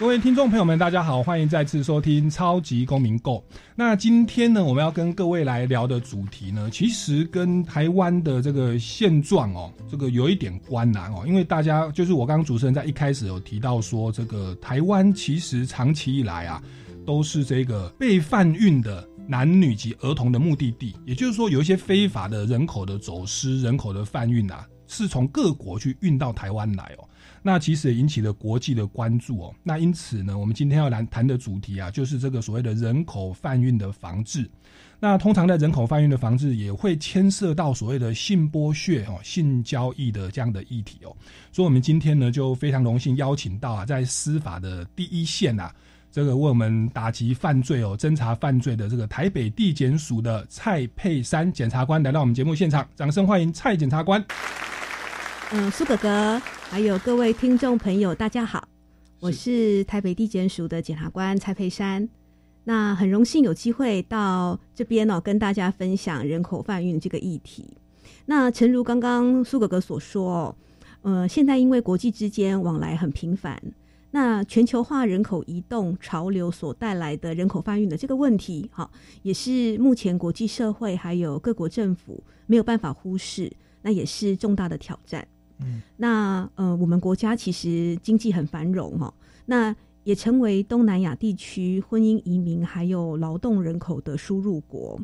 各位听众朋友们，大家好，欢迎再次收听《超级公民购》。那今天呢，我们要跟各位来聊的主题呢，其实跟台湾的这个现状哦，这个有一点关难哦。因为大家就是我刚刚主持人在一开始有提到说，这个台湾其实长期以来啊，都是这个被贩运的男女及儿童的目的地。也就是说，有一些非法的人口的走私、人口的贩运啊，是从各国去运到台湾来哦。那其实也引起了国际的关注哦。那因此呢，我们今天要来谈的主题啊，就是这个所谓的人口贩运的防治。那通常在人口贩运的防治，也会牵涉到所谓的性剥削哦、性交易的这样的议题哦。所以，我们今天呢，就非常荣幸邀请到啊，在司法的第一线啊，这个为我们打击犯罪哦、侦查犯罪的这个台北地检署的蔡佩珊检察官来到我们节目现场，掌声欢迎蔡检察官。嗯，苏哥哥，还有各位听众朋友，大家好，我是台北地检署的检察官蔡佩珊。那很荣幸有机会到这边哦，跟大家分享人口贩运这个议题。那诚如刚刚苏哥哥所说，呃，现在因为国际之间往来很频繁，那全球化人口移动潮流所带来的人口贩运的这个问题，好，也是目前国际社会还有各国政府没有办法忽视，那也是重大的挑战。那呃，我们国家其实经济很繁荣哦，那也成为东南亚地区婚姻移民还有劳动人口的输入国。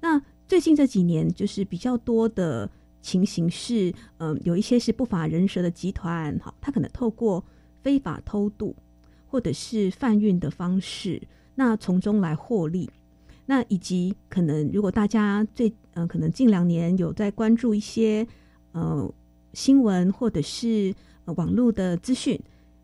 那最近这几年，就是比较多的情形是，嗯，有一些是不法人蛇的集团，哈，他可能透过非法偷渡或者是贩运的方式，那从中来获利。那以及可能，如果大家最嗯，可能近两年有在关注一些，呃。新闻或者是网络的资讯，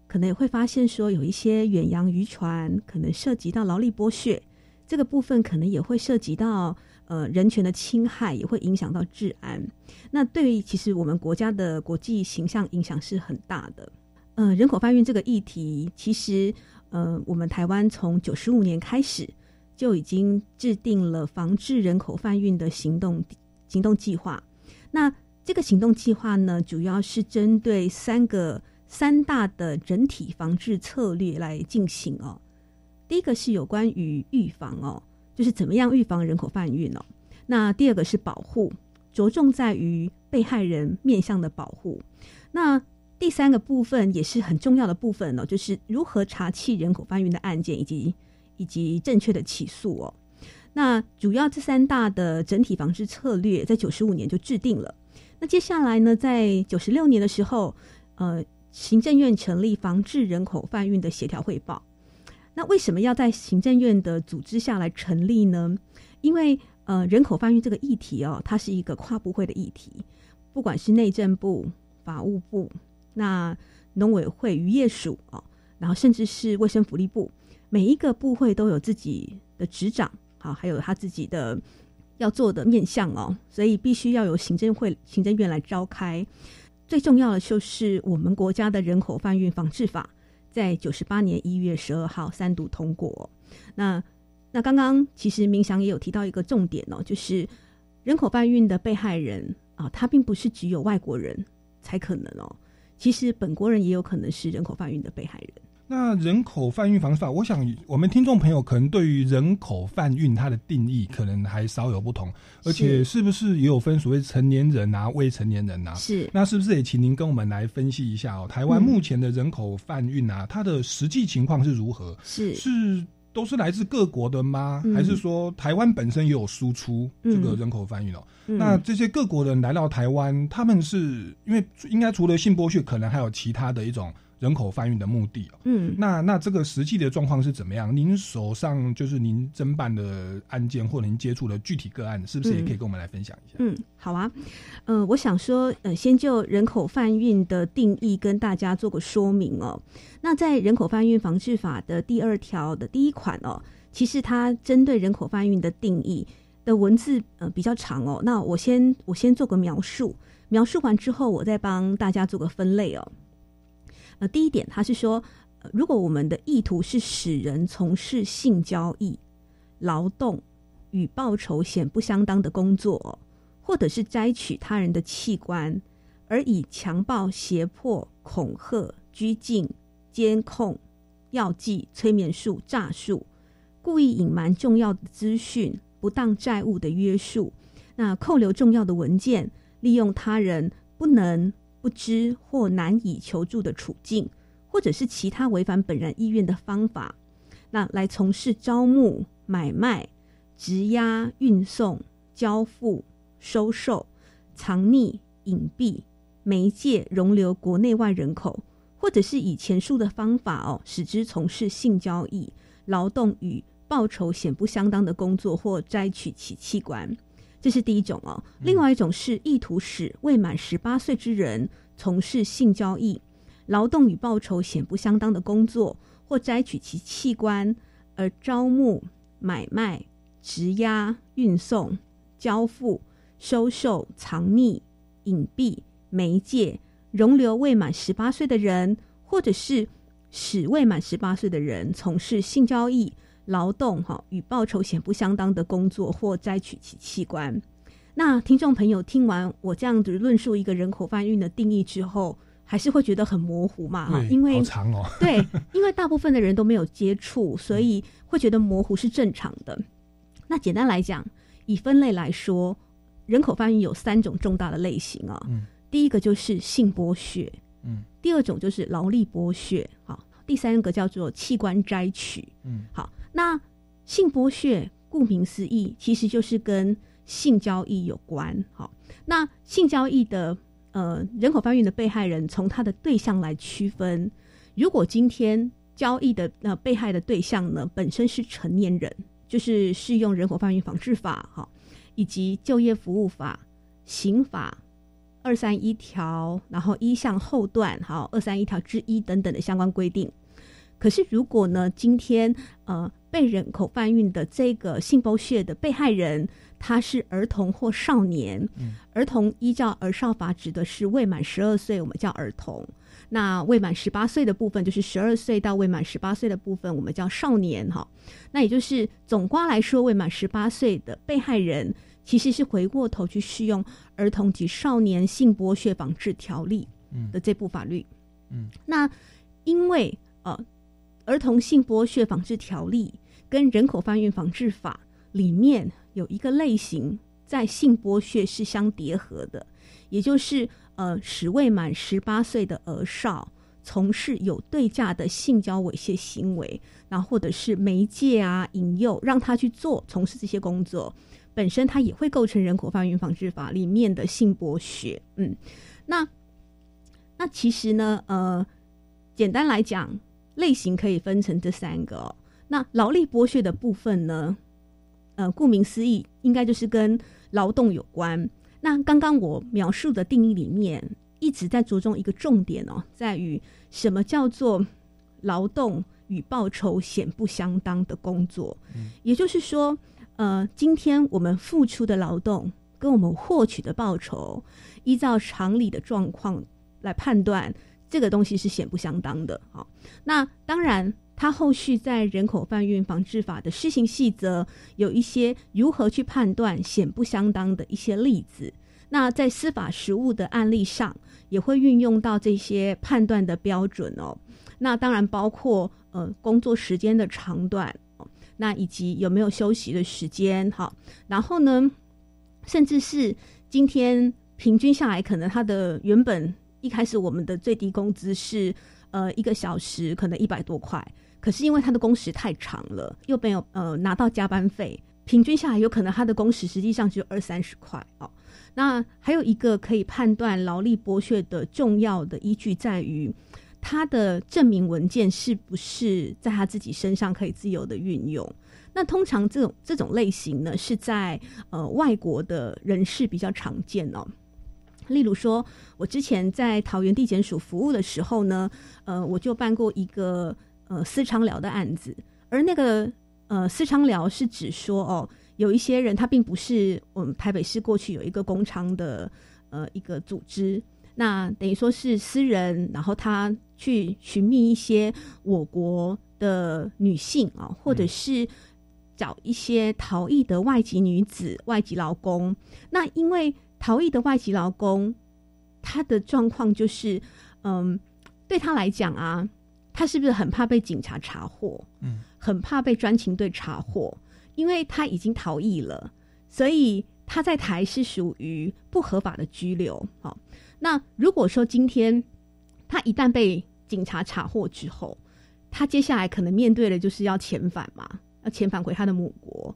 可能也会发现说有一些远洋渔船可能涉及到劳力剥削，这个部分可能也会涉及到呃人权的侵害，也会影响到治安。那对于其实我们国家的国际形象影响是很大的。呃，人口贩运这个议题，其实呃我们台湾从九十五年开始就已经制定了防治人口贩运的行动行动计划。那这个行动计划呢，主要是针对三个三大的整体防治策略来进行哦。第一个是有关于预防哦，就是怎么样预防人口贩运哦。那第二个是保护，着重在于被害人面向的保护。那第三个部分也是很重要的部分哦，就是如何查缉人口贩运的案件，以及以及正确的起诉哦。那主要这三大的整体防治策略，在九十五年就制定了。那接下来呢，在九十六年的时候，呃，行政院成立防治人口贩运的协调汇报。那为什么要在行政院的组织下来成立呢？因为呃，人口贩运这个议题哦，它是一个跨部会的议题，不管是内政部、法务部、那农委会、渔业署哦，然后甚至是卫生福利部，每一个部会都有自己的执掌，好，还有他自己的。要做的面向哦，所以必须要有行政会、行政院来召开。最重要的就是我们国家的人口贩运防治法，在九十八年一月十二号三读通过。那那刚刚其实明祥也有提到一个重点哦，就是人口贩运的被害人啊，他并不是只有外国人才可能哦，其实本国人也有可能是人口贩运的被害人。那人口贩运防治法，我想我们听众朋友可能对于人口贩运它的定义可能还稍有不同，而且是不是也有分所谓成年人啊、未成年人啊？是。那是不是也请您跟我们来分析一下哦？台湾目前的人口贩运啊，它的实际情况是如何？是是都是来自各国的吗？还是说台湾本身也有输出这个人口贩运哦？那这些各国人来到台湾，他们是因为应该除了性剥削，可能还有其他的一种。人口贩运的目的哦。嗯，那那这个实际的状况是怎么样？您手上就是您侦办的案件或者您接触的具体个案，是不是也可以跟我们来分享一下？嗯，好啊，呃，我想说，呃，先就人口贩运的定义跟大家做个说明哦。那在人口贩运防治法的第二条的第一款哦，其实它针对人口贩运的定义的文字呃比较长哦。那我先我先做个描述，描述完之后，我再帮大家做个分类哦。呃，第一点，他是说，如果我们的意图是使人从事性交易、劳动与报酬显不相当的工作、或者是摘取他人的器官，而以强暴、胁迫、恐吓、拘禁、监控、药剂、催眠术、诈术，故意隐瞒重要的资讯、不当债务的约束，那扣留重要的文件，利用他人不能、不知或难以求助的处境，或者是其他违反本人意愿的方法，那来从事招募、买卖、质押、运送、交付、收受、藏匿、隐蔽、媒介容留国内外人口，或者是以前述的方法哦，使之从事性交易、劳动与报酬显不相当的工作，或摘取其器官。这是第一种哦。另外一种是意图使未满十八岁之人从事性交易、劳动与报酬显不相当的工作，或摘取其器官，而招募、买卖、质押、运送、交付、收受、藏匿、隐蔽、媒介、容留未满十八岁的人，或者是使未满十八岁的人从事性交易、劳动哈与报酬显不相当的工作，或摘取其器官。那听众朋友听完我这样子论述一个人口贩运的定义之后，还是会觉得很模糊嘛？哈，对，因为好长哦。对，因为大部分的人都没有接触，所以会觉得模糊是正常的。那简单来讲，以分类来说，人口贩运有三种重大的类型啊。嗯第一个就是性剥削，嗯第二种就是劳力剥削，好，第三个叫做器官摘取。嗯好，那性剥削顾名思义，其实就是跟性交易有关。好，那性交易的呃人口贩运的被害人，从他的对象来区分。如果今天交易的呃被害的对象呢本身是成年人，就是适用人口贩运防治法哈，以及就业服务法、刑法。二三一条，然后一项后段，好二三一条之一等等的相关规定。可是如果呢，今天呃被人口贩运的这个性剥削的被害人，他是儿童或少年，嗯儿童依照儿少法指的是未满十二岁，我们叫儿童；那未满十八岁的部分，就是十二岁到未满十八岁的部分，我们叫少年哈。那也就是总瓜来说，未满十八岁的被害人。其实是回过头去适用《儿童及少年性剥削防治条例》的这部法律。嗯，那因为呃，《儿童性剥削防治条例》跟《人口贩运防治法》里面有一个类型在性剥削是相叠合的，也就是呃，使未满十八岁的儿少从事有对价的性交猥亵行为，然后或者是媒介啊、引诱，让他去做从事这些工作。本身它也会构成人口贩运防治法里面的性剥削，嗯，那那其实呢，呃，简单来讲，类型可以分成这三个、那劳力剥削的部分呢，呃，顾名思义，应该就是跟劳动有关。那刚刚我描述的定义里面，一直在着重一个重点哦，在于什么叫做劳动与报酬显不相当的工作，嗯、也就是说。呃，今天我们付出的劳动跟我们获取的报酬，依照常理的状况来判断，这个东西是显不相当的。好，那当然，它后续在人口贩运防治法的施行细则有一些如何去判断显不相当的一些例子。那在司法实务的案例上，也会运用到这些判断的标准哦。那当然包括呃工作时间的长短。那以及有没有休息的时间？好，然后呢，甚至是今天平均下来，可能他的原本一开始我们的最低工资是呃一个小时可能一百多块，可是因为他的工时太长了，又没有呃拿到加班费，平均下来有可能他的工时实际上只有二三十块哦。那还有一个可以判断劳力剥削的重要的依据在于。他的证明文件是不是在他自己身上可以自由的运用？那通常这种这种类型呢，是在呃外国的人士比较常见哦。例如说，我之前在桃园地检署服务的时候呢，呃，我就办过一个呃私娼寮的案子，而那个呃私娼寮是指说哦，有一些人他并不是我们台北市过去有一个工娼的呃一个组织，那等于说是私人，然后他去寻觅一些我国的女性啊，或者是找一些逃逸的外籍女子、外籍劳工，那因为。逃逸的外籍劳工，他的状况就是，嗯，对他来讲啊，他是不是很怕被警察查获？嗯，很怕被专勤队查获，因为他已经逃逸了，所以他在台是属于不合法的拘留。好，那如果说今天他一旦被警察查获之后，他接下来可能面对的就是要遣返嘛，要遣返回他的母国，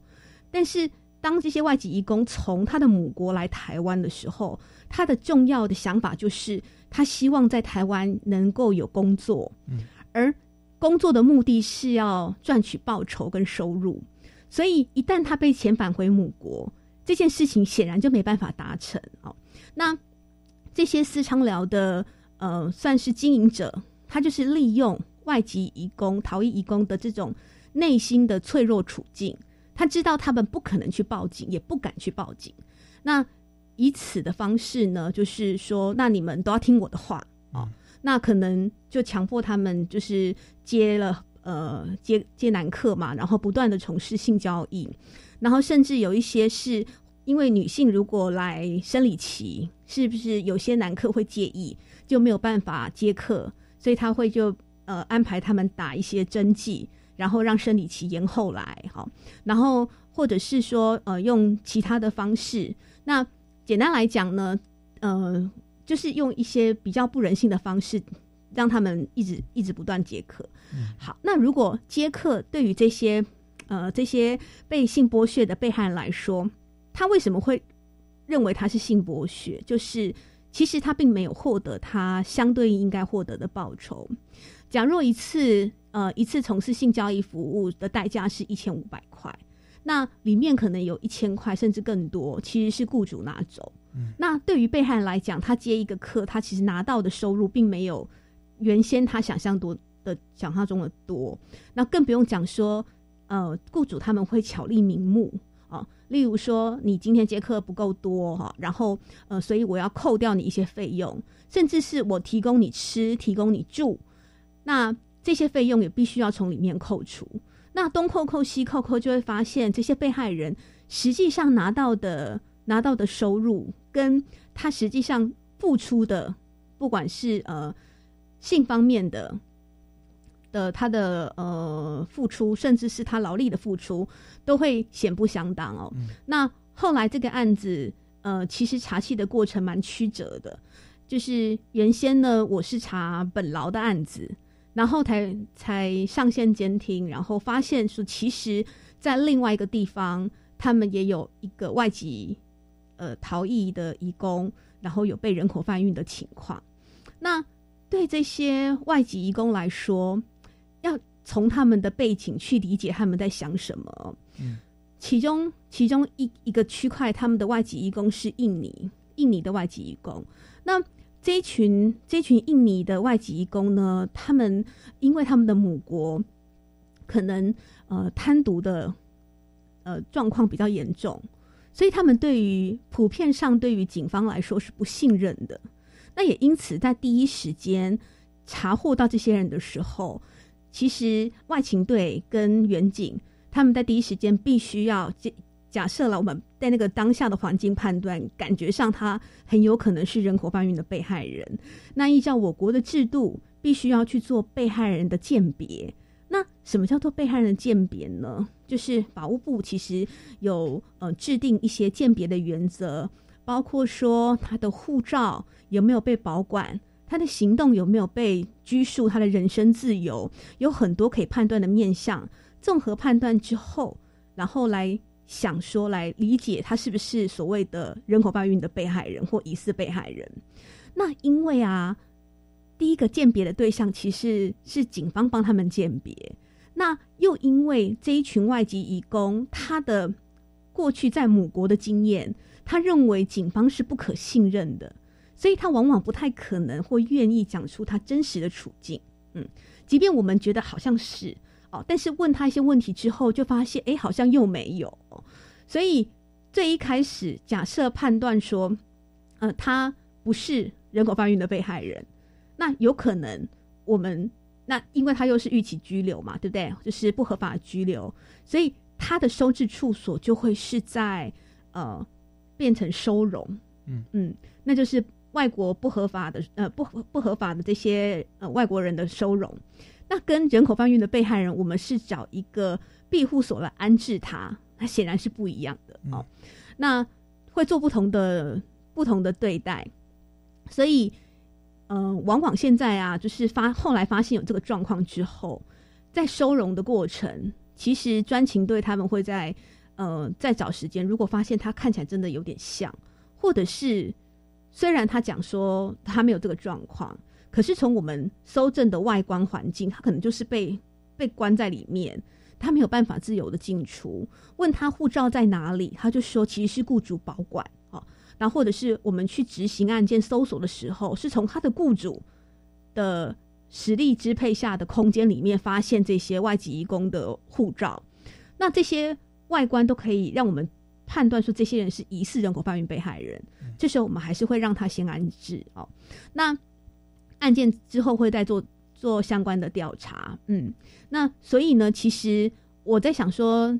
但是。当这些外籍移工从他的母国来台湾的时候，他的重要的想法就是他希望在台湾能够有工作，嗯，而工作的目的是要赚取报酬跟收入，所以一旦他被遣返回母国，这件事情显然就没办法达成哦。那这些私娼寮的呃，算是经营者，他就是利用外籍移工、逃逸移工的这种内心的脆弱处境。他知道他们不可能去报警，也不敢去报警。那以此的方式呢，就是说，那你们都要听我的话啊。那可能就强迫他们，就是接了呃接接男客嘛，然后不断的从事性交易，然后甚至有一些是因为女性如果来生理期，是不是有些男客会介意，就没有办法接客，所以他会就呃安排他们打一些针剂。然后让生理期延后来，好，然后或者是说，呃，用其他的方式。那简单来讲呢，呃，就是用一些比较不人性的方式，让他们一直一直不断接客。好，那如果接客对于这些呃这些被性剥削的被害人来说，他为什么会认为他是性剥削？就是其实他并没有获得他相对应该获得的报酬。假若一次。呃，一次从事性交易服务的代价是一千五百块，那里面可能有一千块甚至更多，其实是雇主拿走。那对于被害人来讲，他接一个客，他其实拿到的收入并没有原先他想象多的想象中的多。那更不用讲说，呃，雇主他们会巧立名目啊，例如说你今天接客不够多哈，然后呃，所以我要扣掉你一些费用，甚至是我提供你吃，提供你住，那。这些费用也必须要从里面扣除，那东扣扣西扣扣，就会发现这些被害人实际上拿到的拿到的收入，跟他实际上付出的，不管是呃性方面的的他的呃付出，甚至是他劳力的付出，都会显不相当哦。那后来这个案子，呃，其实查气的过程蛮曲折的，就是原先呢，我是查本劳的案子。然后才才上线监听，然后发现说，其实，在另外一个地方，他们也有一个外籍呃逃逸的移工，然后有被人口贩运的情况。那对这些外籍移工来说，要从他们的背景去理解他们在想什么。嗯，其中其中一一个区块，他们的外籍移工是印尼，印尼的外籍移工。那这一群这一群印尼的外籍移工呢，他们因为他们的母国可能呃贪渎的呃状况比较严重，所以他们对于普遍上对于警方来说是不信任的。那也因此在第一时间查获到这些人的时候，其实外勤队跟远警他们在第一时间必须要假设了我们在那个当下的环境判断，感觉上他很有可能是人口贩运的被害人。那依照我国的制度，必须要去做被害人的鉴别。那什么叫做被害人的鉴别呢？就是法务部其实有呃制定一些鉴别的原则，包括说他的护照有没有被保管，他的行动有没有被拘束，他的人身自由，有很多可以判断的面向。综合判断之后，然后来。想说来理解他是不是所谓的人口贩运的被害人或疑似被害人？那因为啊，第一个鉴别的对象其实是警方帮他们鉴别。那又因为这一群外籍移工，他的过去在母国的经验，他认为警方是不可信任的，所以他往往不太可能会愿意讲出他真实的处境。嗯，即便我们觉得好像是哦，但是问他一些问题之后，就发现哎，好像又没有。所以最一开始假设判断说，呃，他不是人口贩运的被害人，那有可能我们。那因为他又是预期拘留嘛，对不对？就是不合法的拘留，所以他的收治处所就会是在呃变成收容，嗯嗯，那就是外国不合法的呃不不合法的这些呃外国人的收容。那跟人口贩运的被害人，我们是找一个庇护所来安置他，那显然是不一样的哦。那会做不同的不同的对待，所以。嗯，往往现在啊，就是发后来发现有这个状况之后，在收容的过程，其实专情队他们会在呃再找时间，如果发现他看起来真的有点像，或者是虽然他讲说他没有这个状况，可是从我们搜证的外观环境，他可能就是被被关在里面，他没有办法自由的进出。问他护照在哪里，他就说其实是雇主保管。然后，或者是我们去执行案件搜索的时候，是从他的雇主的实力支配下的空间里面发现这些外籍移工的护照。那这些外观都可以让我们判断说，这些人是疑似人口贩运被害人。这时候，我们还是会让他先安置哦。那案件之后会再做做相关的调查。嗯，那所以呢，其实我在想说。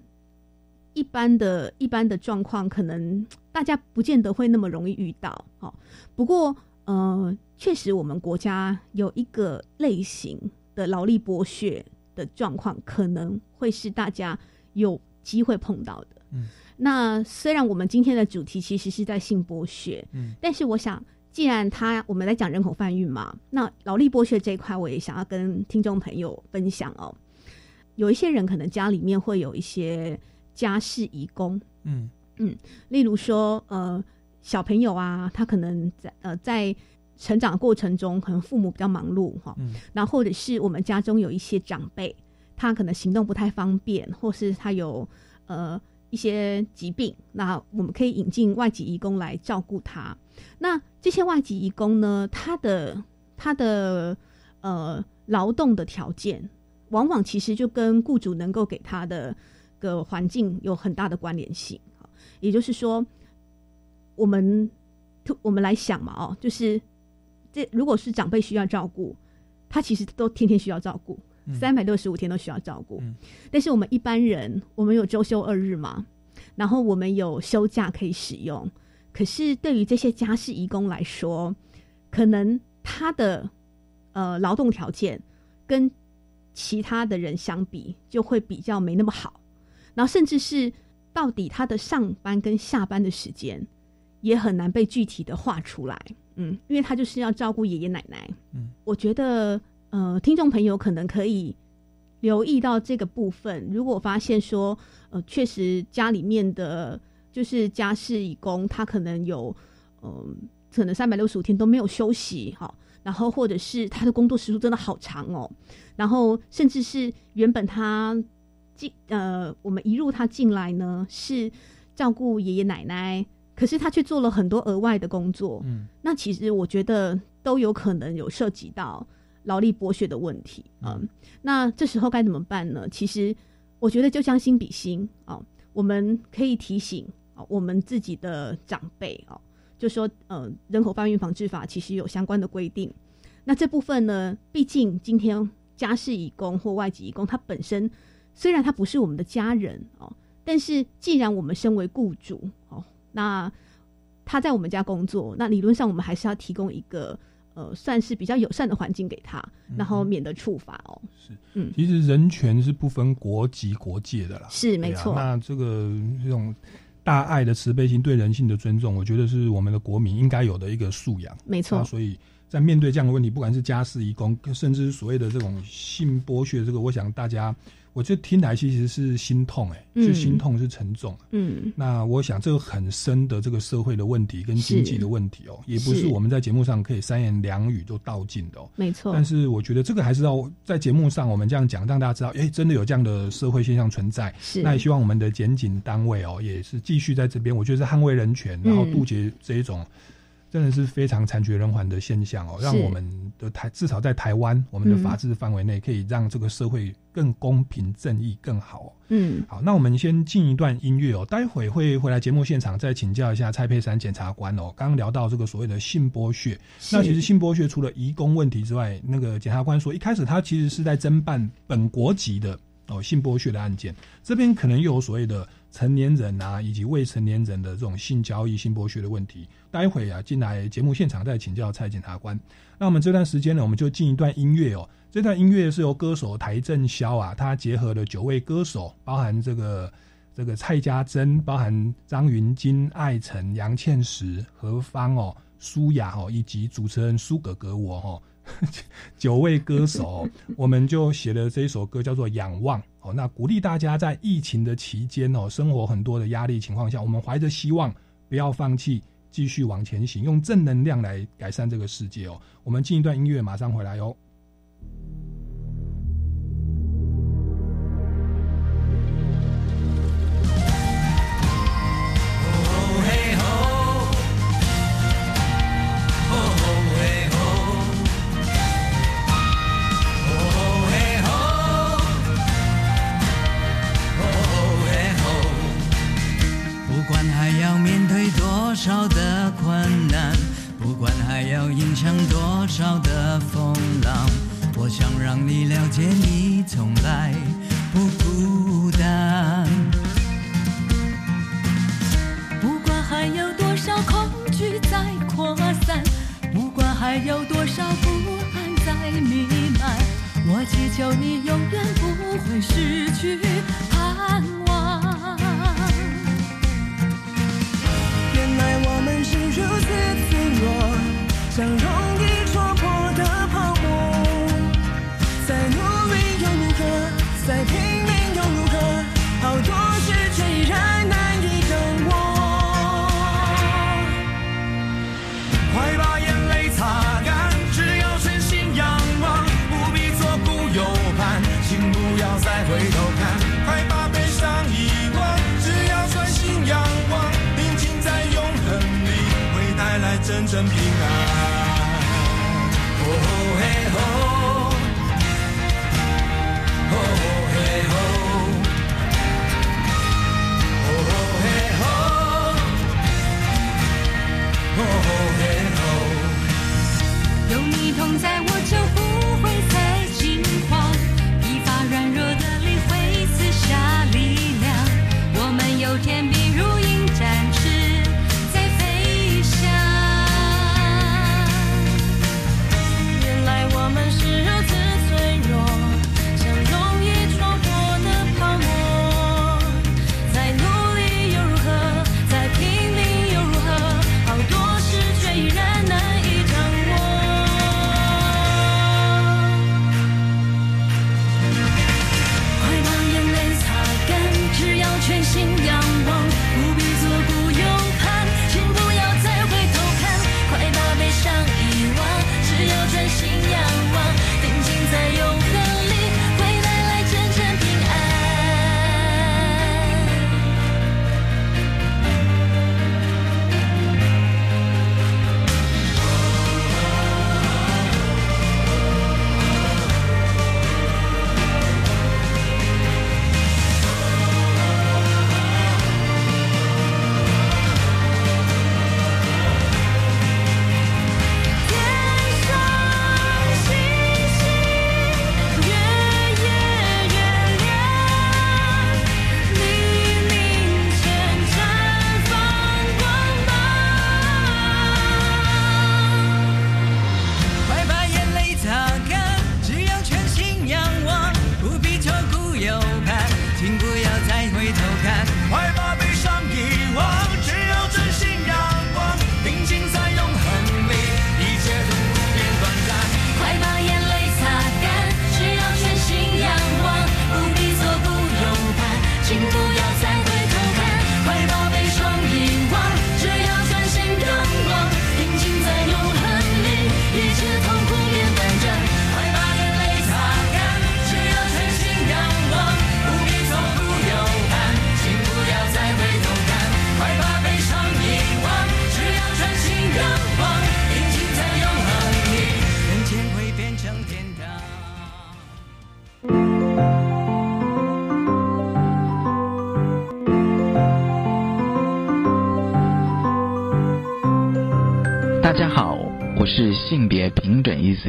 一般的一般的状况，可能 大家不见得会那么容易遇到。哦，不过呃，确实我们国家有一个类型的劳力剥削的状况，可能会是大家有机会碰到的。嗯，那虽然我们今天的主题其实是在性剥削，嗯，但是我想，既然他我们在讲人口贩运嘛，那劳力剥削这一块，我也想要跟听众朋友分享哦。有一些人可能家里面会有一些。家事义工，嗯嗯，例如说，呃，小朋友啊，他可能在呃在成长过程中，可能父母比较忙碌哈，嗯，然后或者是我们家中有一些长辈，他可能行动不太方便，或是他有呃一些疾病，那我们可以引进外籍义工来照顾他。那这些外籍义工呢，他的他的呃劳动的条件，往往其实就跟雇主能够给他的。个环境有很大的关联性，也就是说，我们我们来想嘛，哦，就是这如果是长辈需要照顾，他其实都天天需要照顾，三百六十五天都需要照顾。但是我们一般人，我们有周休二日嘛，然后我们有休假可以使用，可是对于这些家事义工来说，可能他的呃劳动条件跟其他的人相比，就会比较没那么好。然后，甚至是到底他的上班跟下班的时间，也很难被具体的画出来。嗯，因为他就是要照顾爷爷奶奶。嗯，我觉得，呃，听众朋友可能可以留意到这个部分。如果发现说，呃，确实家里面的就是家事义工，他可能有，嗯，可能三百六十五天都没有休息，哈。然后，或者是他的工作时数真的好长哦。然后，甚至是原本他。进呃，我们一入他进来呢，是照顾爷爷奶奶，可是他却做了很多额外的工作。嗯，那其实我觉得都有可能有涉及到劳力剥削的问题。嗯，那这时候该怎么办呢？其实我觉得就将心比心哦，我们可以提醒哦，我们自己的长辈哦，就说呃，人口贩运防治法其实有相关的规定。那这部分呢，毕竟今天家事义工或外籍义工，他本身。虽然他不是我们的家人哦，但是既然我们身为雇主哦，那他在我们家工作，那理论上我们还是要提供一个呃，算是比较友善的环境给他，然后免得处罚哦。是，嗯，其实人权是不分国籍国界的啦，是没错。那这个这种大爱的慈悲心、对人性的尊重，我觉得是我们的国民应该有的一个素养。没错，所以在面对这样的问题，不管是家事移工，甚至所谓的这种性剥削，这个我想大家，我觉得听来其实是心痛，哎，是心痛，是沉重。嗯，那我想这个很深的这个社会的问题跟经济的问题哦，也不是我们在节目上可以三言两语就道尽的哦。没错。但是我觉得这个还是要在节目上我们这样讲，让大家知道，哎，真的有这样的社会现象存在。是。那也希望我们的检警单位哦，也是继续在这边，我觉得是捍卫人权，然后杜绝这一种。真的是非常惨绝人寰的现象哦，让我们的台至少在台湾，我们的法治范围内，可以让这个社会更公平正义更好。嗯，好，那我们先进一段音乐哦，待会会回来节目现场再请教一下蔡佩珊检察官哦。刚刚聊到这个所谓的性剥削，那其实性剥削除了移工问题之外，那个检察官说一开始他其实是在侦办本国籍的哦性剥削的案件，这边可能又有所谓的。成年人啊，以及未成年人的这种性交易、性剥削的问题，待会啊进来节目现场再请教蔡检察官。那我们这段时间呢，我们就进一段音乐哦。这段音乐是由歌手台正宵啊，他结合了九位歌手，包含这个这个蔡家珍，包含张云金、艾辰、杨倩石、何芳哦、舒雅哦，以及主持人苏格格我哦。九位歌手，我们就写了这一首歌，叫做《仰望》哦。那鼓励大家在疫情的期间哦，生活很多的压力情况下，我们怀着希望，不要放弃，继续往前行，用正能量来改善这个世界哦。我们进一段音乐，马上回来哦。真平安。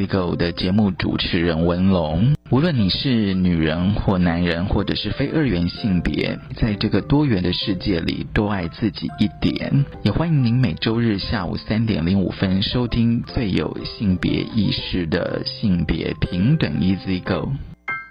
Go 的节目主持人文龙。无论你是女人或男人，或者是非二元性别，在这个多元的世界里，多爱自己一点。也欢迎您每周日下午三点零五分收听最有性别意识的性别平等 Easy Go。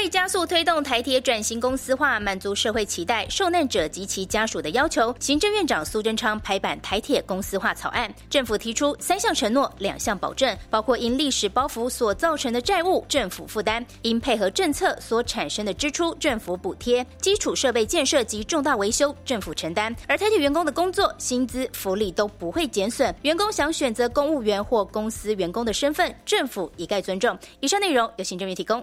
为加速推动台铁转型公司化，满足社会期待、受难者及其家属的要求，行政院长苏贞昌拍板台铁公司化草案。政府提出三项承诺、两项保证，包括因历史包袱所造成的债务，政府负担；因配合政策所产生的支出，政府补贴；基础设备建设及重大维修，政府承担。而台铁员工的工作、薪资、福利都不会减损。员工想选择公务员或公司员工的身份，政府一概尊重。以上内容由行政院提供。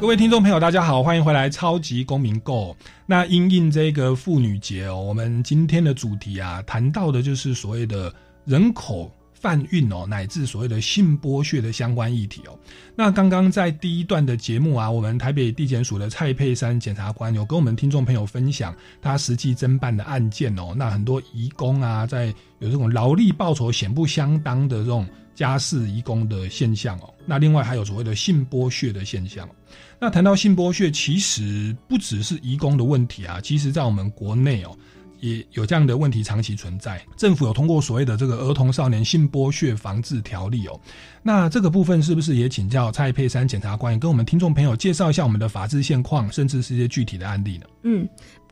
各位听众朋友，大家好，欢迎回来《超级公民购》。那因应这个妇女节哦，我们今天的主题啊，谈到的就是所谓的人口贩运哦，乃至所谓的性剥削的相关议题哦。那刚刚在第一段的节目啊，我们台北地检署的蔡佩珊检察官有跟我们听众朋友分享他实际侦办的案件哦。那很多移工啊，在有这种劳力报酬显不相当的这种家事移工的现象哦。那另外还有所谓的性剥削的现象。那谈到性剥削，其实不只是移工的问题啊，其实在我们国内哦，也有这样的问题长期存在。政府有通过所谓的这个儿童少年性剥削防治条例哦，那这个部分是不是也请教蔡佩珊检察官，跟我们听众朋友介绍一下我们的法治现况，甚至是一些具体的案例呢？嗯，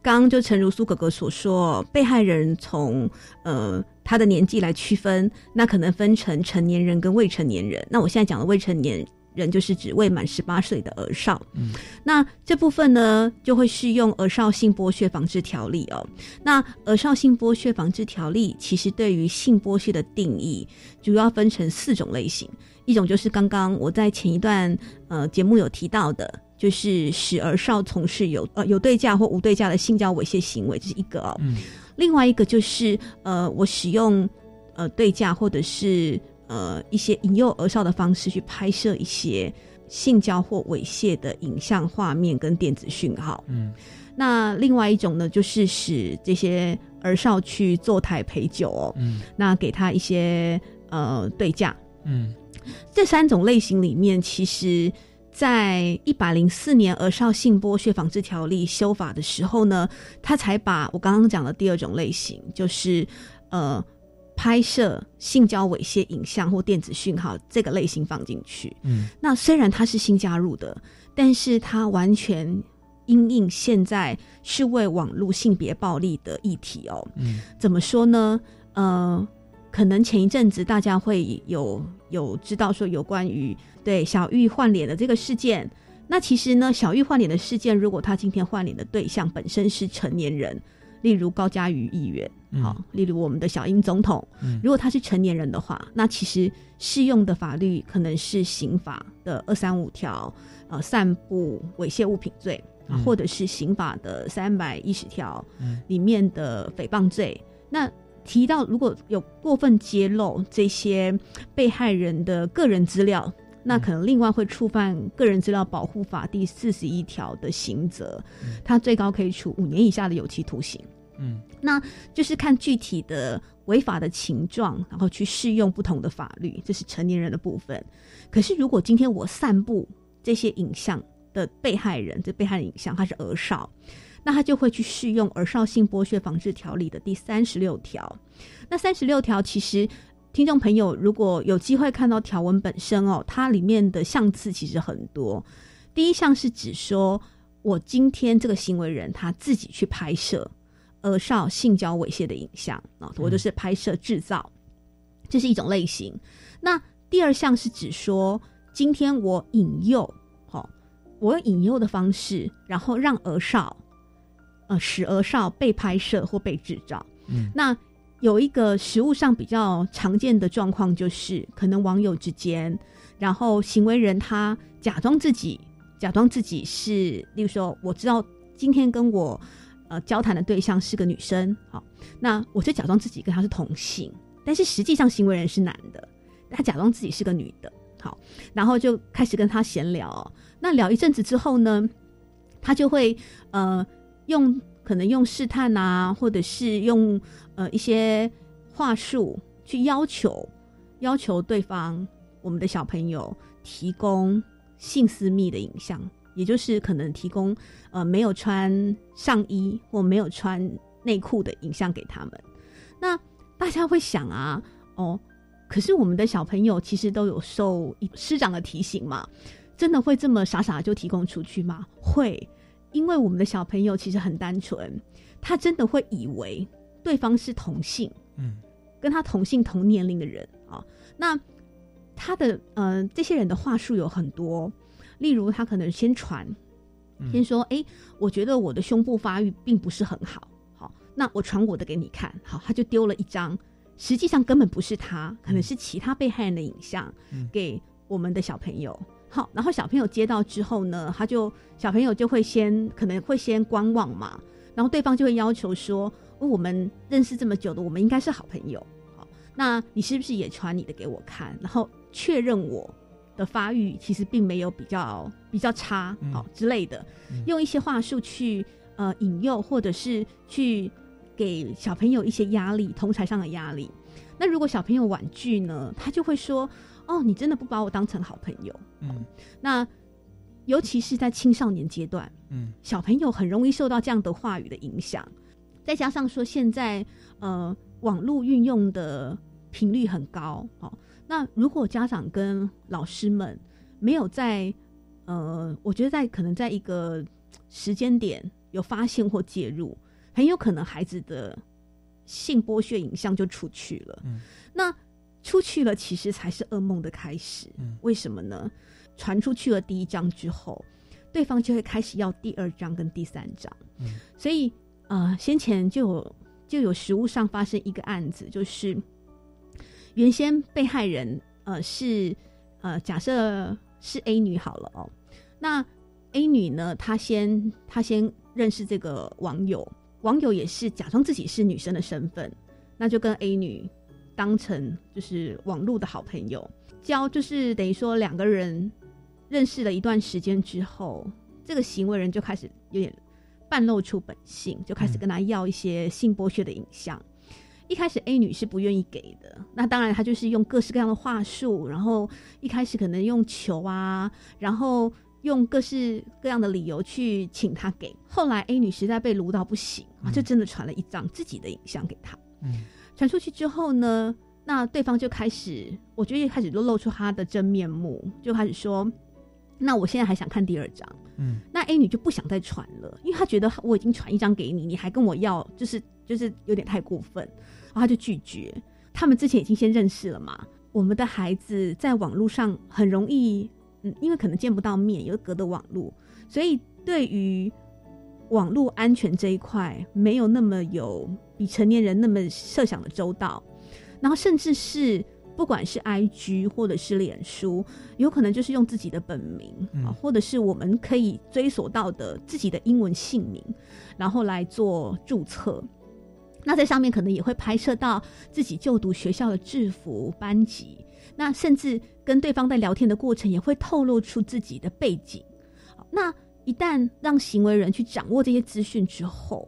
刚刚就诚如苏哥哥所说，被害人从呃他的年纪来区分，那可能分成成年人跟未成年人。那我现在讲的未成年人，就是指未满十八岁的儿少。嗯，那这部分呢，就会适用《儿少性剥削防治条例》哦。那《儿少性剥削防治条例》其实对于性剥削的定义，主要分成四种类型。一种就是刚刚我在前一段呃节目有提到的，就是使儿少从事有呃有对价或无对价的性交猥亵行为，这是一个哦。嗯，另外一个就是呃我使用呃对价或者是呃一些引诱儿少的方式去拍摄一些性交或猥亵的影像画面跟电子讯号。嗯，那另外一种呢，就是使这些儿少去坐台陪酒哦。嗯，那给他一些呃对价。嗯，这三种类型里面，其实，在一百零四年《儿少性剥削防治条例》修法的时候呢，他才把我刚刚讲的第二种类型，就是呃拍摄性交猥亵影像或电子讯号这个类型放进去。嗯，那虽然它是新加入的，但是它完全因应现在是为网络性别暴力的议题哦。嗯，怎么说呢？呃，可能前一阵子大家会有有知道说有关于对小玉换脸的这个事件。那其实呢，小玉换脸的事件，如果他今天换脸的对象本身是成年人，例如高嘉瑜议员，好、例如我们的小英总统，嗯如果他是成年人的话，那其实适用的法律可能是刑法的二三五条，呃，散布猥亵物品罪，或者是刑法的三百一十条嗯里面的诽谤罪。那提到如果有过分揭露这些被害人的个人资料，那可能另外会触犯《个人资料保护法》第四十一条的刑责，他最高可以处五年以下的有期徒刑。嗯那就是看具体的违法的情状，然后去适用不同的法律，这是成年人的部分。可是如果今天我散布这些影像的被害人，这被害人影像他是儿少，那他就会去适用《儿少性剥削防治条例》的第三十六条。那三十六条其实，听众朋友如果有机会看到条文本身哦，它里面的项次其实很多。第一项是指说，我今天这个行为人他自己去拍摄儿少性交猥亵的影像啊，我就是拍摄制造，这是一种类型。那第二项是指说，今天我引诱，哦，我用引诱的方式，然后让儿少，呃，使而少被拍摄或被制造。嗯，那有一个实物上比较常见的状况，就是可能网友之间，然后行为人他假装自己，假装自己是，例如说，我知道今天跟我呃交谈的对象是个女生，好，那我就假装自己跟她是同性，但是实际上行为人是男的，他假装自己是个女的，好，然后就开始跟他闲聊，那聊一阵子之后呢，他就会呃用可能用试探啊，或者是用呃一些话术去要求要求对方我们的小朋友提供性私密的影像，也就是可能提供呃没有穿上衣或没有穿内裤的影像给他们。那大家会想啊，哦，可是我们的小朋友其实都有受师长的提醒嘛，真的会这么傻傻就提供出去吗？会，因为我们的小朋友其实很单纯，他真的会以为对方是同性，嗯，跟他同性同年龄的人啊。那他的呃这些人的话术有很多，例如他可能先传，先说，哎、我觉得我的胸部发育并不是很好，好，那我传我的给你看，好，他就丢了一张，实际上根本不是他，可能是其他被害人的影像，嗯给我们的小朋友。好，然后小朋友接到之后呢，他就小朋友就会先可能会先观望嘛，然后对方就会要求说，哦我们认识这么久的，我们应该是好朋友，好，那你是不是也传你的给我看，然后确认我的发育其实并没有比较比较差，嗯好、之类的，用一些话术去呃引诱，或者是去给小朋友一些压力，同才上的压力。那如果小朋友婉拒呢，他就会说：“哦，你真的不把我当成好朋友。”嗯那尤其是在青少年阶段，嗯小朋友很容易受到这样的话语的影响，再加上说现在呃网络运用的频率很高，哦，那如果家长跟老师们没有在呃，我觉得在可能在一个时间点有发现或介入，很有可能孩子的性剥削影像就出去了。嗯那出去了，其实才是噩梦的开始。嗯为什么呢？传出去了第一章之后，对方就会开始要第二章跟第三章。嗯所以呃，先前就有就有实物上发生一个案子，就是原先被害人呃是呃假设是 A 女好了哦，那 A 女呢，她先她先认识这个网友，网友也是假装自己是女生的身份，那就跟 A 女当成就是网络的好朋友，交就是等于说两个人认识了一段时间之后，这个行为人就开始有点半露出本性，就开始跟他要一些性剥削的影像。一开始 A 女是不愿意给的，那当然她就是用各式各样的话术，然后一开始可能用球啊，然后用各式各样的理由去请他给。后来 A 女实在被撸到不行啊，就真的传了一张自己的影像给他。嗯传出去之后呢，那对方就开始，我觉得一开始就露出他的真面目，就开始说：“那我现在还想看第二张。”嗯那 A 女就不想再传了，因为她觉得我已经传一张给你，你还跟我要，就是就是有点太过分，然后她就拒绝。他们之前已经先认识了嘛，我们的孩子在网络上很容易，嗯，因为可能见不到面，有隔的网络，所以对于网络安全这一块没有那么有比成年人那么设想的周到，然后甚至是不管是 IG 或者是脸书，有可能就是用自己的本名啊、嗯或者是我们可以追索到的自己的英文姓名，然后来做注册。那在上面可能也会拍摄到自己就读学校的制服、班级，那甚至跟对方在聊天的过程也会透露出自己的背景。好那一旦让行为人去掌握这些资讯之后，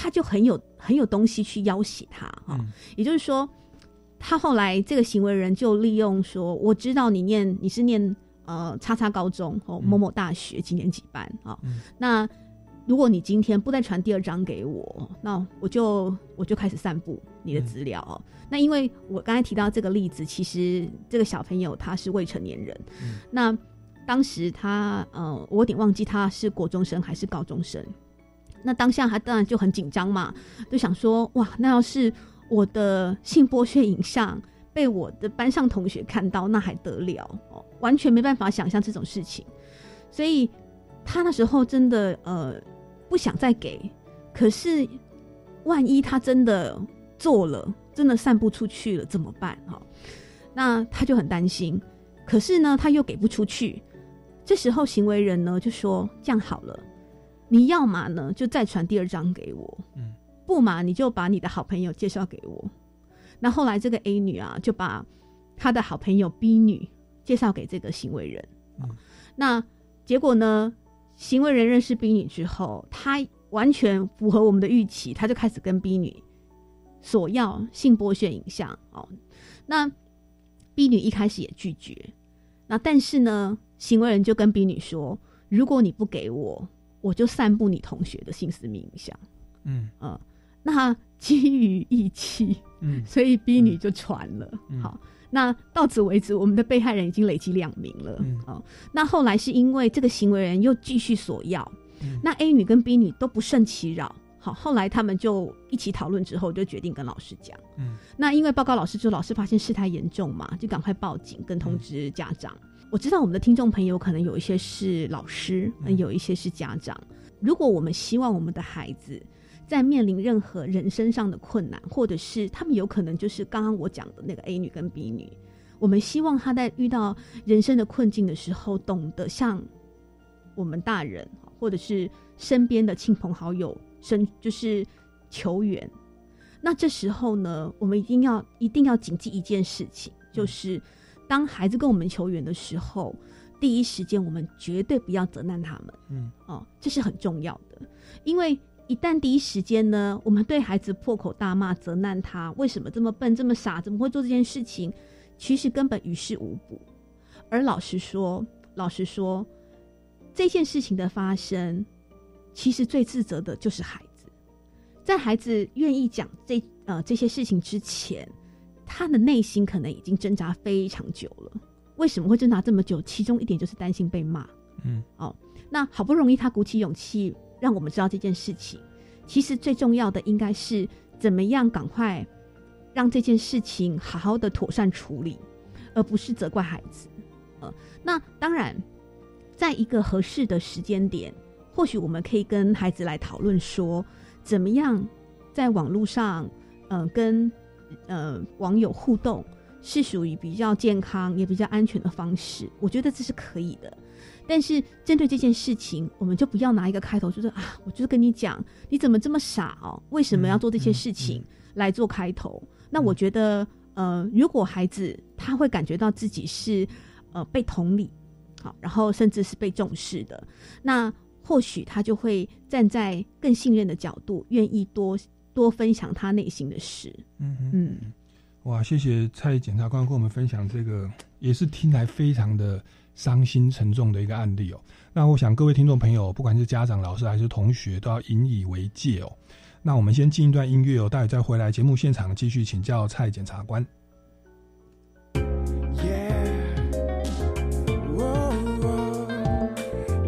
他就很有很有东西去要挟他哈。嗯也就是说，他后来这个行为人就利用说，我知道你念你是念呃叉叉高中哦某某大学几年几班啊、那如果你今天不再传第二张给我，那我就我就开始散布你的资料哦。那因为我刚才提到这个例子，其实这个小朋友他是未成年人，那当时他呃，我有点忘记他是国中生还是高中生。那当下他当然就很紧张嘛，就想说哇，那要是我的性剥削影像被我的班上同学看到，那还得了哦？完全没办法想象这种事情，所以他那时候真的呃不想再给，可是万一他真的做了，真的散布出去了怎么办？哈、那他就很担心，可是呢他又给不出去，这时候行为人呢就说这样好了。你要嘛呢，就再传第二张给我。嗯，不嘛，你就把你的好朋友介绍给我。那后来这个 A 女啊，就把她的好朋友 B 女介绍给这个行为人。嗯，那结果呢，行为人认识 B 女之后，她完全符合我们的预期，他就开始跟 B 女索要性剥削影像。哦，那 B 女一开始也拒绝。那但是呢，行为人就跟 B 女说，如果你不给我。我就散布你同学的性私密影像，嗯呃，那基于义气，嗯，所以 B 女就传了。嗯、好，那到此为止，我们的被害人已经累积两名了。嗯，哦，那后来是因为这个行为人又继续索要，嗯、那 A 女跟 B 女都不胜其扰。好，后来他们就一起讨论之后，就决定跟老师讲。嗯，那因为报告老师之后，老师发现事态严重嘛，就赶快报警跟通知家长。我知道我们的听众朋友可能有一些是老师，嗯有一些是家长。如果我们希望我们的孩子在面临任何人生上的困难，或者是他们有可能就是刚刚我讲的那个 A 女跟 B 女，我们希望他在遇到人生的困境的时候，懂得向我们大人或者是身边的亲朋好友伸，就是求援。那这时候呢，我们一定要一定要谨记一件事情，就是。当孩子跟我们求援的时候，第一时间我们绝对不要责难他们，嗯，哦，这是很重要的，因为一旦第一时间呢，我们对孩子破口大骂、责难他为什么这么笨、这么傻，怎么会做这件事情，其实根本于事无补。而老实说，老实说，这件事情的发生，其实最自责的就是孩子，在孩子愿意讲这呃这些事情之前。他的内心可能已经挣扎非常久了，为什么会挣扎这么久？其中一点就是担心被骂。嗯，哦，那好不容易他鼓起勇气让我们知道这件事情，其实最重要的应该是怎么样赶快让这件事情好好的妥善处理，而不是责怪孩子。呃，那当然，在一个合适的时间点，或许我们可以跟孩子来讨论说，怎么样在网络上，呃，跟呃，网友互动是属于比较健康也比较安全的方式，我觉得这是可以的。但是针对这件事情，我们就不要拿一个开头，就是啊，我就是跟你讲，你怎么这么傻哦？为什么要做这些事情来做开头？那我觉得，呃，如果孩子他会感觉到自己是呃被同理，好，然后甚至是被重视的，那或许他就会站在更信任的角度，愿意多。多分享他内心的事。嗯嗯，哇，谢谢蔡检察官跟我们分享这个，也是听来非常的伤心沉重的一个案例哦。那我想各位听众朋友，不管是家长、老师还是同学，都要引以为戒哦。那我们先进一段音乐哦，待会再回来节目现场继续请教蔡检察官。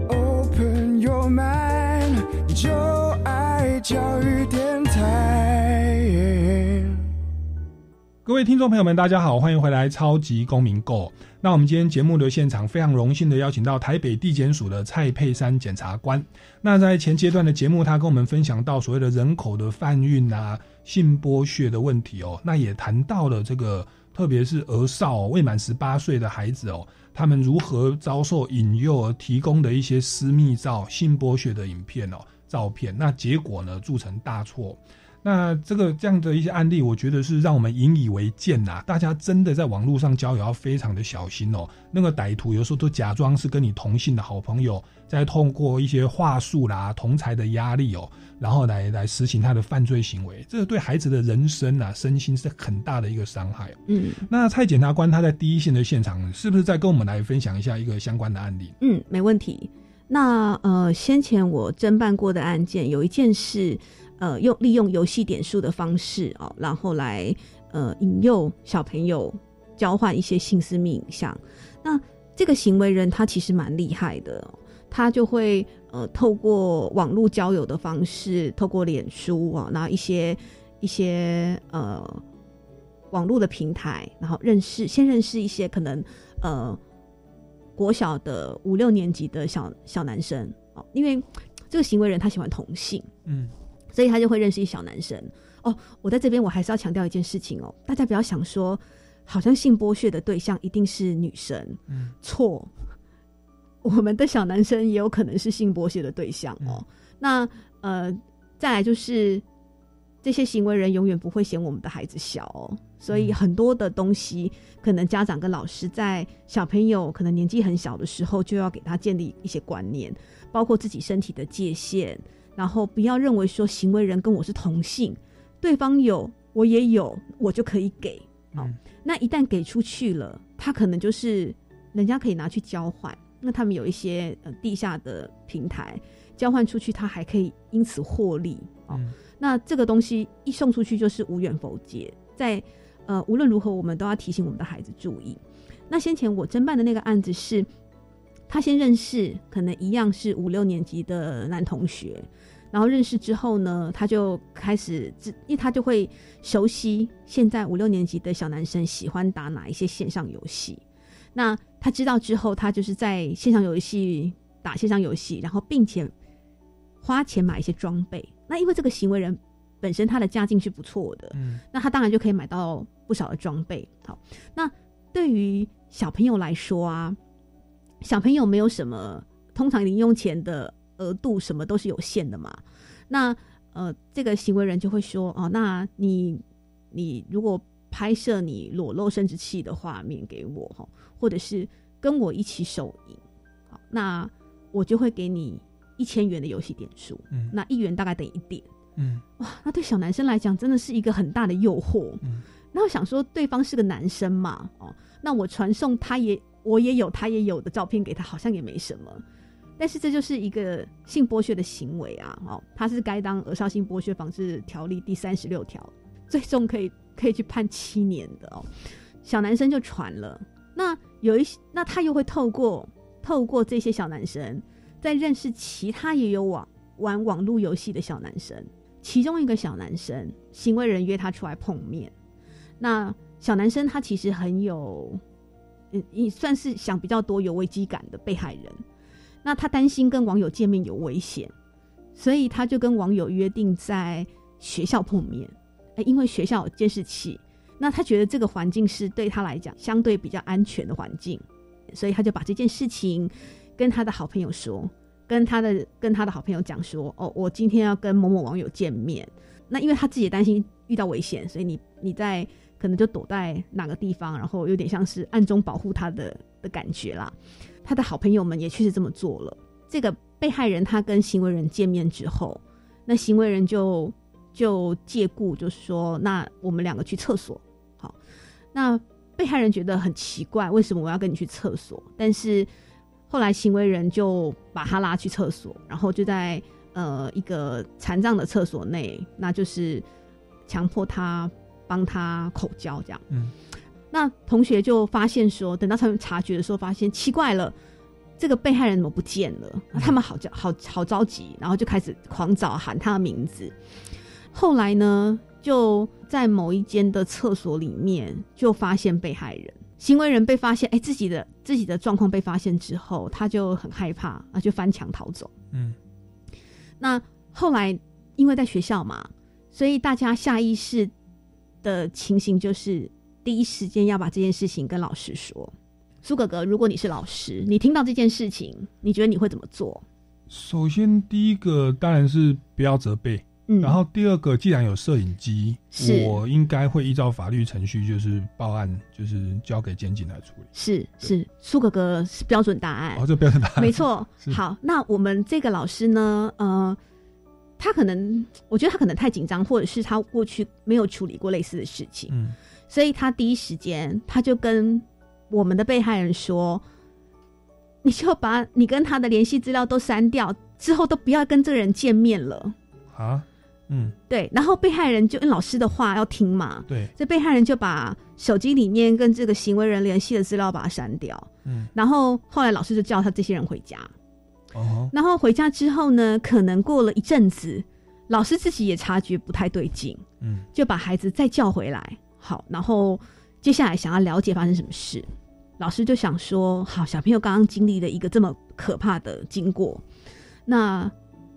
Open your mind，教育电台。各位听众朋友们，大家好，欢迎回来《超级公民购》。那我们今天节目的现场非常荣幸的邀请到台北地检署的蔡佩珊检察官。那在前阶段的节目，他跟我们分享到所谓的人口的贩运啊、性剥削的问题哦，那也谈到了这个，特别是儿少、未满十八岁的孩子哦，他们如何遭受引诱而提供的一些私密照、性剥削的影片哦、照片，那结果呢铸成大错。那这个这样的一些案例，我觉得是让我们引以为鉴呐。大家真的在网络上交友要非常的小心哦。那个歹徒有时候都假装是跟你同性的好朋友，再通过一些话术啦、同才的压力哦，然后来来实行他的犯罪行为。这个对孩子的人生啊、身心是很大的一个伤害。嗯，那蔡检察官他在第一线的现场，是不是再跟我们来分享一下一个相关的案例？嗯，没问题。那呃，先前我侦办过的案件，有一件是。呃，用利用游戏点数的方式哦，然后来呃引诱小朋友交换一些性私密影像。那这个行为人他其实蛮厉害的，他就会呃透过网络交友的方式，透过脸书啊，然后一些一些呃网络的平台，然后认识先认识一些可能呃国小的五六年级的小小男生哦，因为这个行为人他喜欢同性，嗯。所以他就会认识一小男生哦。我在这边我还是要强调一件事情哦，大家不要想说，好像性剥削的对象一定是女生，嗯，错。我们的小男生也有可能是性剥削的对象哦。那呃，再来就是这些行为人永远不会嫌我们的孩子小哦，所以很多的东西，可能家长跟老师在小朋友可能年纪很小的时候就要给他建立一些观念，包括自己身体的界限。然后不要认为说行为人跟我是同性，对方有我也有，我就可以给。好，那一旦给出去了，他可能就是人家可以拿去交换。那他们有一些呃地下的平台交换出去，他还可以因此获利。哦，那这个东西一送出去就是无远否界。在呃无论如何，我们都要提醒我们的孩子注意。那先前我侦办的那个案子是，他先认识可能一样是五六年级的男同学。然后认识之后呢，他就开始，因为他就会熟悉现在五六年级的小男生喜欢打哪一些线上游戏。那他知道之后，他就是在线上游戏打线上游戏，然后并且花钱买一些装备。那因为这个行为人本身他的家境是不错的，嗯，那他当然就可以买到不少的装备。好，那对于小朋友来说啊，小朋友没有什么通常零用钱的。额度什么都是有限的嘛，那呃，这个行为人就会说哦，那你你如果拍摄你裸露生殖器的画面给我哈，或者是跟我一起手淫，好，那我就会给你一千元的游戏点数，嗯，那一元大概等于一点，嗯，哇，那对小男生来讲真的是一个很大的诱惑，嗯，那我想说对方是个男生嘛，哦，那我传送他也我也有他也有的照片给他，好像也没什么。但是这就是一个性剥削的行为啊！哦，他是该当《儿少性剥削防治条例》第三十六条，最终可以可以去判七年的哦。小男生就传了，那有一些，那他又会透过透过这些小男生，在认识其他也有网玩网络游戏的小男生。其中一个小男生，行为人约他出来碰面。那小男生他其实很有，嗯，也算是想比较多、有危机感的被害人。那他担心跟网友见面有危险，所以他就跟网友约定在学校碰面。哎，因为学校有监视器，那他觉得这个环境是对他来讲相对比较安全的环境，所以他就把这件事情跟他的好朋友说，跟他的跟他的好朋友讲说：“哦，我今天要跟某某网友见面。”那因为他自己也担心遇到危险，所以你你在可能就躲在哪个地方，然后有点像是暗中保护他的的感觉啦。他的好朋友们也确实这么做了。这个被害人他跟行为人见面之后，那行为人就就借故就说，那我们两个去厕所。好，那被害人觉得很奇怪，为什么我要跟你去厕所？但是后来行为人就把他拉去厕所，然后就在呃一个残障的厕所内，那就是强迫他帮他口交这样。嗯。那同学就发现说，等到他们察觉的时候，发现奇怪了，这个被害人怎么不见了？他们好焦好好着急，然后就开始狂找喊他的名字。后来呢，就在某一间的厕所里面，就发现被害人行为人被发现，哎，自己的自己的状况被发现之后，他就很害怕，啊，就翻墙逃走。嗯，那后来因为在学校嘛，所以大家下意识的情形就是。第一时间要把这件事情跟老师说。苏哥哥，如果你是老师，你听到这件事情，你觉得你会怎么做？首先，第一个当然是不要责备，嗯。然后第二个，既然有摄影机，我应该会依照法律程序，就是报案，就是交给检警来处理。是是，苏哥哥是标准答案。哦，这标准答案。没错。好，那我们这个老师呢，呃，他可能，我觉得他可能太紧张，或者是他过去没有处理过类似的事情，嗯。所以他第一时间他就跟我们的被害人说：“你就把你跟他的联系资料都删掉，之后都不要跟这个人见面了。啊，嗯，”对，然后被害人就按老师的话要听嘛，对，这被害人就把手机里面跟这个行为人联系的资料把它删掉，嗯，然后后来老师就叫他这些人回家，哦，然后回家之后呢，可能过了一阵子，老师自己也察觉不太对劲，嗯，就把孩子再叫回来。好，然后接下来想要了解发生什么事，老师就想说，好，小朋友刚刚经历了一个这么可怕的经过，那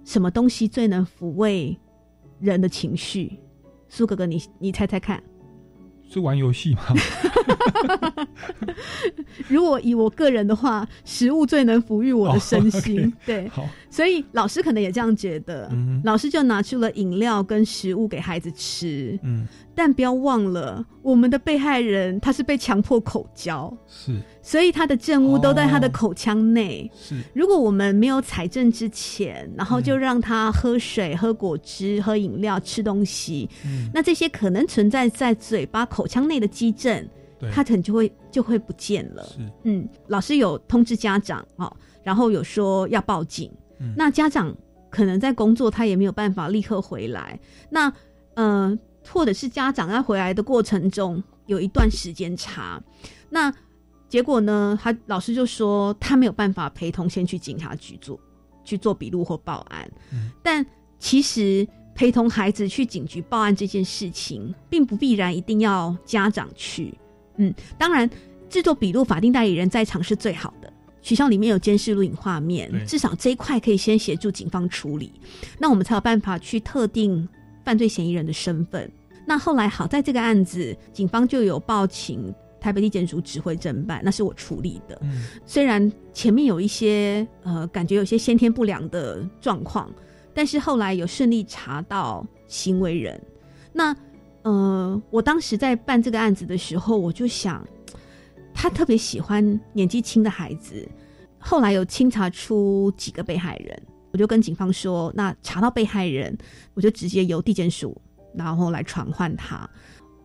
什么东西最能抚慰人的情绪？苏哥哥你，你猜猜看。是玩游戏吗？如果以我个人的话，食物最能抚育我的身心。对，所以老师可能也这样觉得。嗯老师就拿出了饮料跟食物给孩子吃，嗯，但不要忘了，我们的被害人他是被强迫口交，是所以他的证物都在他的哦口腔内。是，如果我们没有采证之前，然后就让他喝水、喝果汁、喝饮料、吃东西，嗯，那这些可能存在在嘴巴、口腔内的积证，他，可能就会就会不见了。是，嗯，老师有通知家长哦，然后有说要报警。嗯那家长可能在工作，他也没有办法立刻回来。那呃，或者是家长在回来的过程中有一段时间差，那结果呢，他老师就说他没有办法陪同先去警察局做去做笔录或报案。嗯但其实陪同孩子去警局报案这件事情，并不必然一定要家长去。嗯，当然，制作笔录法定代理人在场是最好的。学校里面有监视录影画面，至少这一块可以先协助警方处理，那我们才有办法去特定犯罪嫌疑人的身份。那后来好在这个案子，警方就有报请台北地检署指挥侦办，那是我处理的。嗯虽然前面有一些呃感觉有些先天不良的状况，但是后来有顺利查到行为人。那呃，我当时在办这个案子的时候，我就想，他特别喜欢年纪轻的孩子。后来有清查出几个被害人，我就跟警方说，那查到被害人，我就直接由地检署然后来传唤他。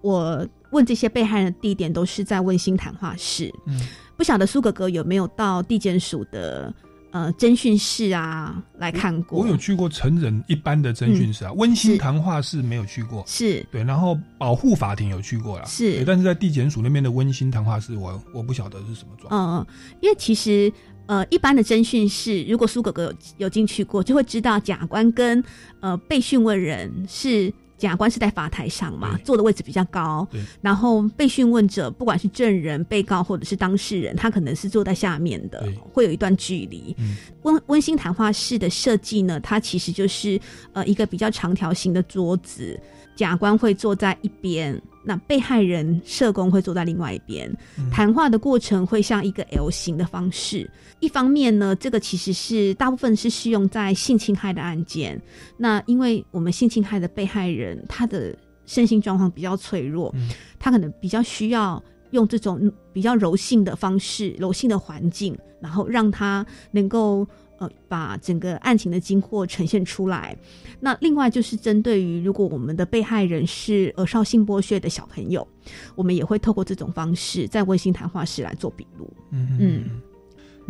我问这些被害人的地点都是在温馨谈话室。嗯，不晓得苏哥哥有没有到地检署的呃侦讯室啊来看过？我有去过成人一般的侦讯室啊，温馨是谈话室没有去过。是对，然后保护法庭有去过啦，是但是在地检署那边的温馨谈话室，我我不晓得是什么状况。嗯，因为其实呃，一般的侦讯室，如果苏哥哥有有进去过，就会知道检察官跟呃被讯问人是。检察官是在法台上嘛，坐的位置比较高，然后被讯问者不管是证人、被告或者是当事人，他可能是坐在下面的对，会有一段距离。嗯。温温馨谈话室的设计呢，它其实就是呃一个比较长条形的桌子，检察官会坐在一边，那被害人社工会坐在另外一边。嗯谈话的过程会像一个 L 型的方式。一方面呢，这个其实是大部分是适用在性侵害的案件。那因为我们性侵害的被害人他的身心状况比较脆弱，嗯他可能比较需要用这种比较柔性的方式、柔性的环境，然后让他能够呃把整个案情的经过呈现出来。那另外就是针对于如果我们的被害人是儿少性剥削的小朋友，我们也会透过这种方式在温馨谈话室来做笔录。嗯嗯嗯。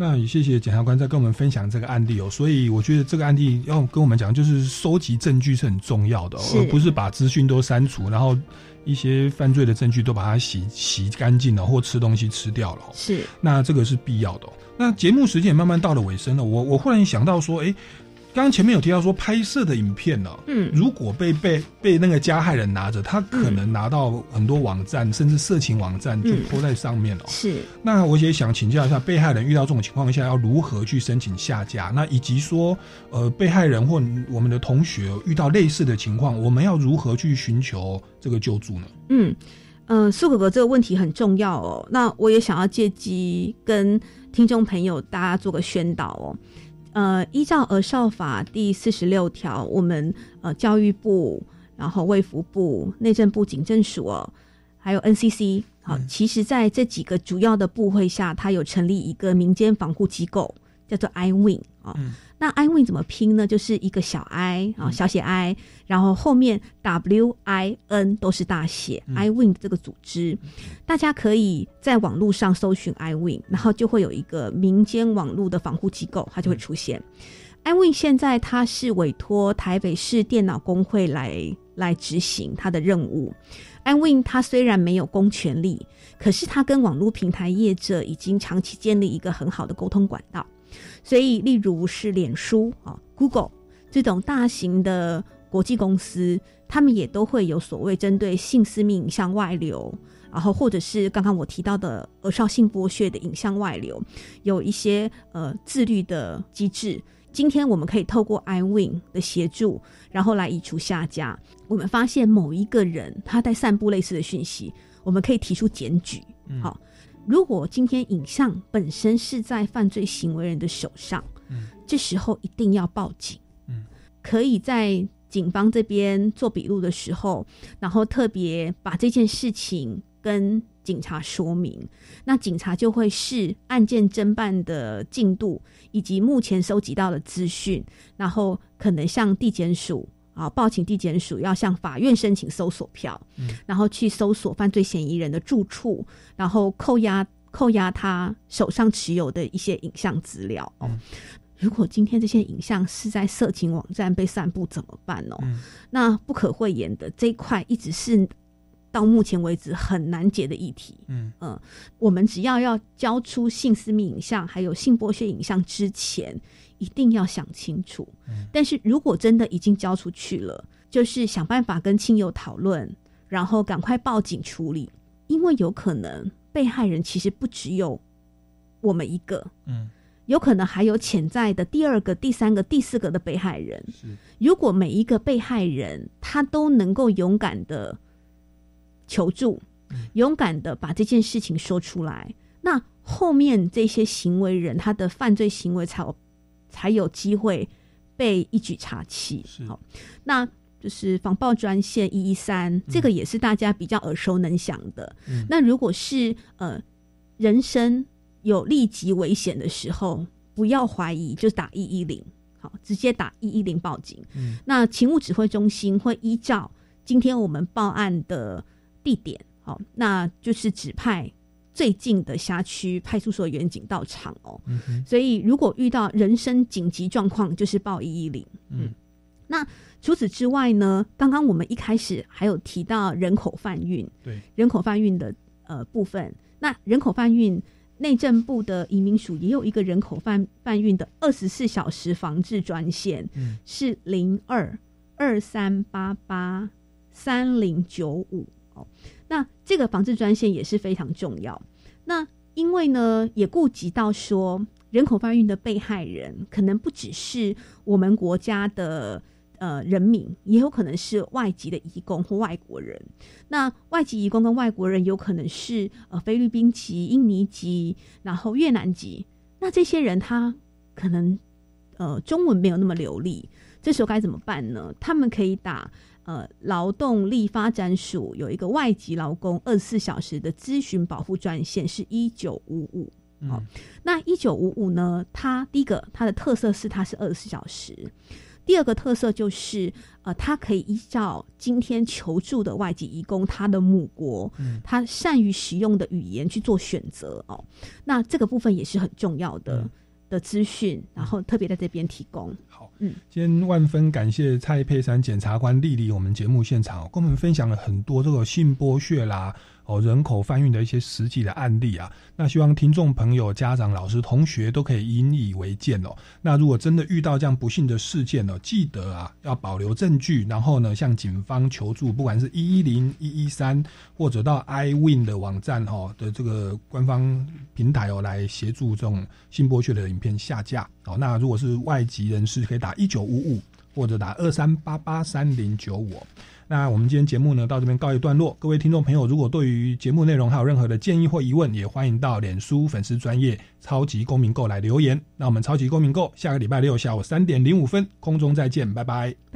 那也谢谢检察官在跟我们分享这个案例哦，所以我觉得这个案例要跟我们讲，就是收集证据是很重要的、哦，而不是把资讯都删除，然后一些犯罪的证据都把它洗洗干净了，或吃东西吃掉了、哦。是，那这个是必要的、哦。那节目时间也慢慢到了尾声了，我我忽然想到说，哎，刚刚前面有提到说拍摄的影片呢、嗯如果被被被那个加害人拿着，他可能拿到很多网站，甚至色情网站就嗯泼在上面了、哦。是，那我也想请教一下，被害人遇到这种情况下要如何去申请下架？那以及说，呃，被害人或我们的同学遇到类似的情况，我们要如何去寻求这个救助呢？嗯，嗯，苏哥哥这个问题很重要哦。那我也想要借机跟听众朋友大家做个宣导哦。呃，依照《儿少法》第四十六条，我们呃教育部、然后卫福部、内政部警政署哦，还有 NCC，好，其实在这几个主要的部会下，它有成立一个民间防护机构，叫做 iWin 啊。那 iWin 怎么拼呢？就是一个小 i 啊，小写 i，然后后面 w i n 都是大写。iWin 这个组织，大家可以在网络上搜寻 iWin，然后就会有一个民间网络的防护机构，它就会出现。iWin 现在它是委托台北市电脑工会来来执行它的任务。iWin 它虽然没有公权力，可是它跟网络平台业者已经长期建立一个很好的沟通管道。所以，例如是脸书啊、Google 这种大型的国际公司，他们也都会有所谓针对性私密影像外流，然后或者是刚刚我提到的儿少性剥削的影像外流，有一些呃自律的机制。今天我们可以透过 iWin 的协助，然后来移除下架。我们发现某一个人他在散布类似的讯息，我们可以提出检举。好。如果今天影像本身是在犯罪行为人的手上，嗯，这时候一定要报警，嗯，可以在警方这边做笔录的时候，然后特别把这件事情跟警察说明，那警察就会视案件侦办的进度以及目前收集到的资讯，然后可能向地检署。啊，报请地检署要向法院申请搜索票，嗯，然后去搜索犯罪嫌疑人的住处，然后扣押扣押他手上持有的一些影像资料。哦，如果今天这些影像是在色情网站被散布怎么办哦？那不可讳言的这一块一直是到目前为止很难解的议题。嗯嗯，我们只要要交出性私密影像还有性剥削影像之前。一定要想清楚，但是如果真的已经交出去了，就是想办法跟亲友讨论，然后赶快报警处理，因为有可能被害人其实不只有我们一个，嗯，有可能还有潜在的第二个、第三个、第四个的被害人。是，如果每一个被害人他都能够勇敢的求助，勇敢的把这件事情说出来，那后面这些行为人他的犯罪行为才有。才有机会被一举查起。好，那就是防暴专线一一三，这个也是大家比较耳熟能详的。那如果是呃人身有立即危险的时候，不要怀疑，就打一一零，好，直接打一一零报警。那勤务指挥中心会依照今天我们报案的地点，好，那就是指派。最近的辖区派出所员警到场哦，所以如果遇到人身紧急状况，就是报一一零。嗯，那除此之外呢？刚刚我们一开始还有提到人口贩运，对人口贩运的呃部分。那人口贩运，内政部的移民署也有一个人口贩贩运的二十四小时防治专线，是零二二三八八三零九五哦。那这个防治专线也是非常重要。那因为呢，也顾及到说人口贩运的被害人可能不只是我们国家的呃人民，也有可能是外籍的移工或外国人。那外籍移工跟外国人有可能是呃菲律宾籍、印尼籍，然后越南籍。那这些人他可能呃中文没有那么流利，这时候该怎么办呢？他们可以打。呃，劳动力发展署有一个外籍劳工二十四小时的咨询保护专线，是一九五五。好，那一九五五呢？它第一个它的特色是它是二十四小时，第二个特色就是呃，它可以依照今天求助的外籍移工他的母国，他善于使用的语言去做选择哦。那这个部分也是很重要的。的资讯，然后特别在这边提供。好，嗯，今天万分感谢蔡佩珊检察官莅临我们节目现场，跟我们分享了很多这个性剥削啦。哦，人口贩运的一些实际的案例啊，那希望听众朋友、家长、老师、同学都可以引以为鉴哦。那如果真的遇到这样不幸的事件哦，记得啊要保留证据，然后呢向警方求助，不管是一一零、一一三，或者到 iWin 的网站哦的这个官方平台哦来协助这种性剥削的影片下架哦。那如果是外籍人士，可以打一九五五或者打二三八八三零九五。那我们今天节目呢到这边告一段落。各位听众朋友，如果对于节目内容还有任何的建议或疑问，也欢迎到脸书粉丝专业超级公民购来留言。那我们超级公民购下个礼拜六下午三点零五分空中再见，拜拜。